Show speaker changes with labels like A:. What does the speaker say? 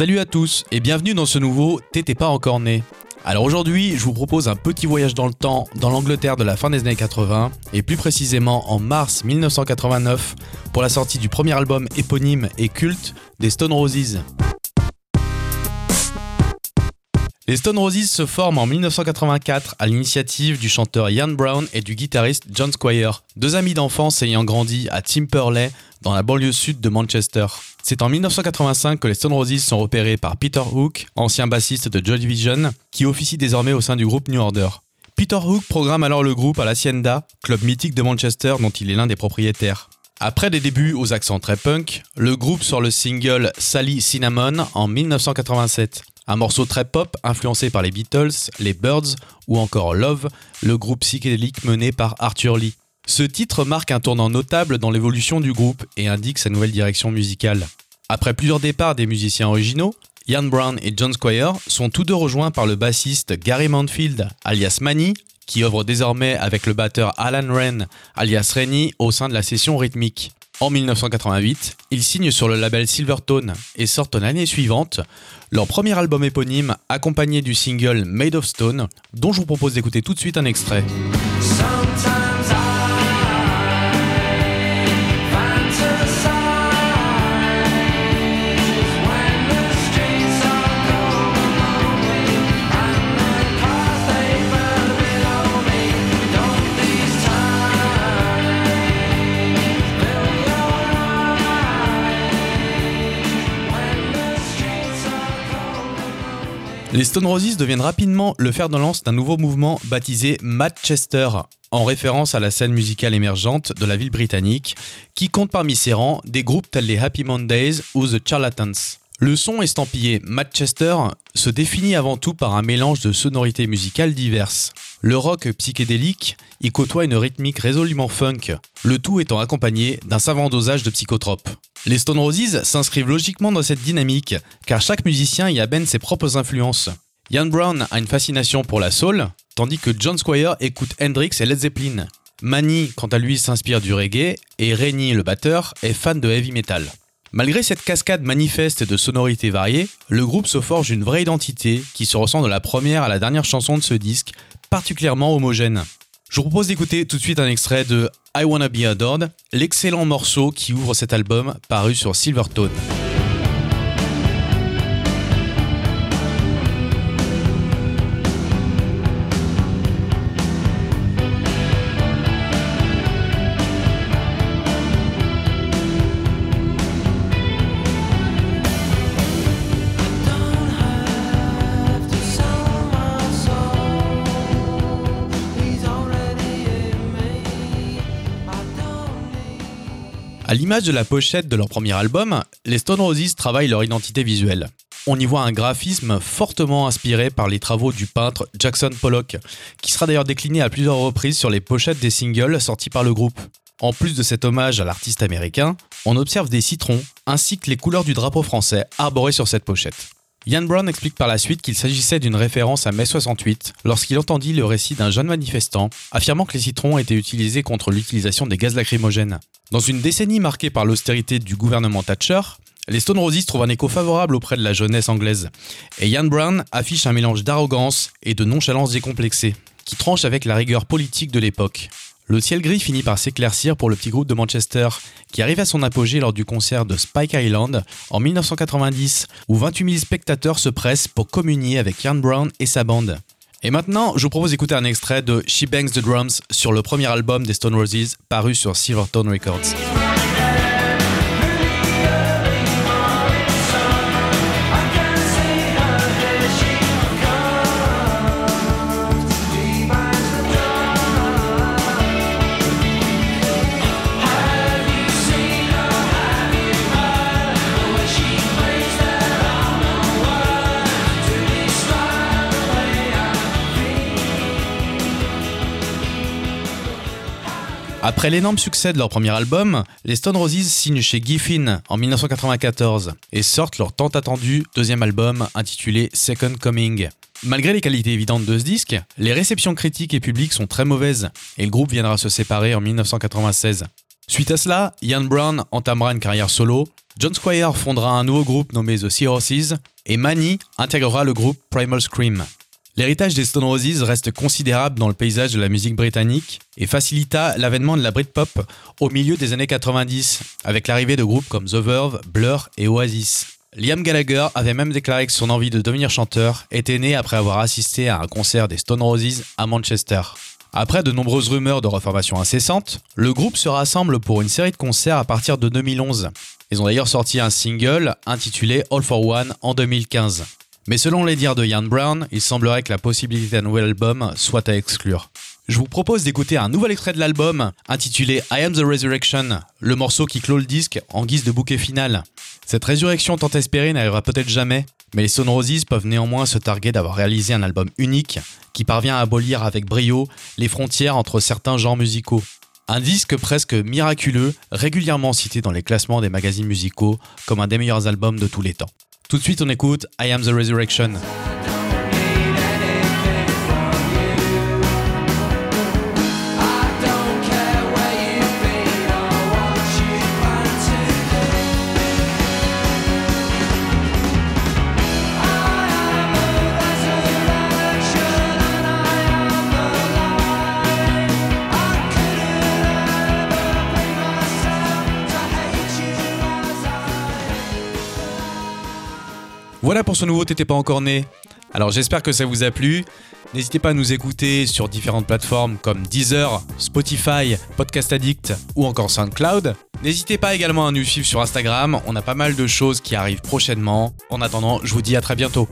A: Salut à tous et bienvenue dans ce nouveau T'étais pas encore né. Alors aujourd'hui, je vous propose un petit voyage dans le temps dans l'Angleterre de la fin des années 80 et plus précisément en mars 1989 pour la sortie du premier album éponyme et culte des Stone Roses. Les Stone Roses se forment en 1984 à l'initiative du chanteur Ian Brown et du guitariste John Squire, deux amis d'enfance ayant grandi à Timperley dans la banlieue sud de Manchester. C'est en 1985 que les Stone Roses sont repérés par Peter Hook, ancien bassiste de Joy Division, qui officie désormais au sein du groupe New Order. Peter Hook programme alors le groupe à l'Hacienda, club mythique de Manchester dont il est l'un des propriétaires. Après des débuts aux accents très punk, le groupe sort le single Sally Cinnamon en 1987. Un morceau très pop influencé par les Beatles, les Birds ou encore Love, le groupe psychédélique mené par Arthur Lee. Ce titre marque un tournant notable dans l'évolution du groupe et indique sa nouvelle direction musicale. Après plusieurs départs des musiciens originaux, Ian Brown et John Squire sont tous deux rejoints par le bassiste Gary Manfield, alias Manny, qui œuvre désormais avec le batteur Alan Wren, alias Rennie, au sein de la session rythmique. En 1988, ils signent sur le label Silvertone et sortent l'année suivante leur premier album éponyme accompagné du single Made of Stone, dont je vous propose d'écouter tout de suite un extrait. Les Stone Roses deviennent rapidement le fer de lance d'un nouveau mouvement baptisé Manchester, en référence à la scène musicale émergente de la ville britannique, qui compte parmi ses rangs des groupes tels les Happy Mondays ou The Charlatans. Le son estampillé Manchester se définit avant tout par un mélange de sonorités musicales diverses. Le rock psychédélique y côtoie une rythmique résolument funk, le tout étant accompagné d'un savant dosage de psychotropes. Les Stone Roses s'inscrivent logiquement dans cette dynamique, car chaque musicien y abène ses propres influences. Ian Brown a une fascination pour la soul, tandis que John Squire écoute Hendrix et Led Zeppelin. Manny, quant à lui, s'inspire du reggae, et Rennie, le batteur, est fan de heavy metal. Malgré cette cascade manifeste de sonorités variées, le groupe se forge une vraie identité qui se ressent de la première à la dernière chanson de ce disque, particulièrement homogène. Je vous propose d'écouter tout de suite un extrait de I Wanna Be Adored, l'excellent morceau qui ouvre cet album paru sur Silvertone. À l'image de la pochette de leur premier album, les Stone Roses travaillent leur identité visuelle. On y voit un graphisme fortement inspiré par les travaux du peintre Jackson Pollock, qui sera d'ailleurs décliné à plusieurs reprises sur les pochettes des singles sortis par le groupe. En plus de cet hommage à l'artiste américain, on observe des citrons ainsi que les couleurs du drapeau français arborées sur cette pochette. Ian Brown explique par la suite qu'il s'agissait d'une référence à mai 68 lorsqu'il entendit le récit d'un jeune manifestant affirmant que les citrons étaient utilisés contre l'utilisation des gaz lacrymogènes. Dans une décennie marquée par l'austérité du gouvernement Thatcher, les Stone Roses trouvent un écho favorable auprès de la jeunesse anglaise. Et Ian Brown affiche un mélange d'arrogance et de nonchalance décomplexée, qui tranche avec la rigueur politique de l'époque. Le ciel gris finit par s'éclaircir pour le petit groupe de Manchester, qui arrive à son apogée lors du concert de Spike Island en 1990, où 28 000 spectateurs se pressent pour communier avec Ian Brown et sa bande. Et maintenant, je vous propose d'écouter un extrait de She Bangs the Drums sur le premier album des Stone Roses paru sur Silvertone Records. Après l'énorme succès de leur premier album, les Stone Roses signent chez Giffin en 1994 et sortent leur tant attendu deuxième album intitulé Second Coming. Malgré les qualités évidentes de ce disque, les réceptions critiques et publiques sont très mauvaises et le groupe viendra se séparer en 1996. Suite à cela, Ian Brown entamera une carrière solo, John Squire fondera un nouveau groupe nommé The Seahorses et Manny intégrera le groupe Primal Scream. L'héritage des Stone Roses reste considérable dans le paysage de la musique britannique et facilita l'avènement de la Britpop au milieu des années 90 avec l'arrivée de groupes comme The Verve, Blur et Oasis. Liam Gallagher avait même déclaré que son envie de devenir chanteur était née après avoir assisté à un concert des Stone Roses à Manchester. Après de nombreuses rumeurs de reformation incessante, le groupe se rassemble pour une série de concerts à partir de 2011. Ils ont d'ailleurs sorti un single intitulé All for One en 2015. Mais selon les dires de Ian Brown, il semblerait que la possibilité d'un nouvel album soit à exclure. Je vous propose d'écouter un nouvel extrait de l'album intitulé I Am the Resurrection, le morceau qui clôt le disque en guise de bouquet final. Cette résurrection tant espérée n'arrivera peut-être jamais, mais les Stone Roses peuvent néanmoins se targuer d'avoir réalisé un album unique qui parvient à abolir avec brio les frontières entre certains genres musicaux. Un disque presque miraculeux, régulièrement cité dans les classements des magazines musicaux comme un des meilleurs albums de tous les temps. Tout de suite, on écoute I Am the Resurrection. Voilà pour ce nouveau T'étais pas encore né. Alors j'espère que ça vous a plu. N'hésitez pas à nous écouter sur différentes plateformes comme Deezer, Spotify, Podcast Addict ou encore SoundCloud. N'hésitez pas également à nous suivre sur Instagram, on a pas mal de choses qui arrivent prochainement. En attendant, je vous dis à très bientôt.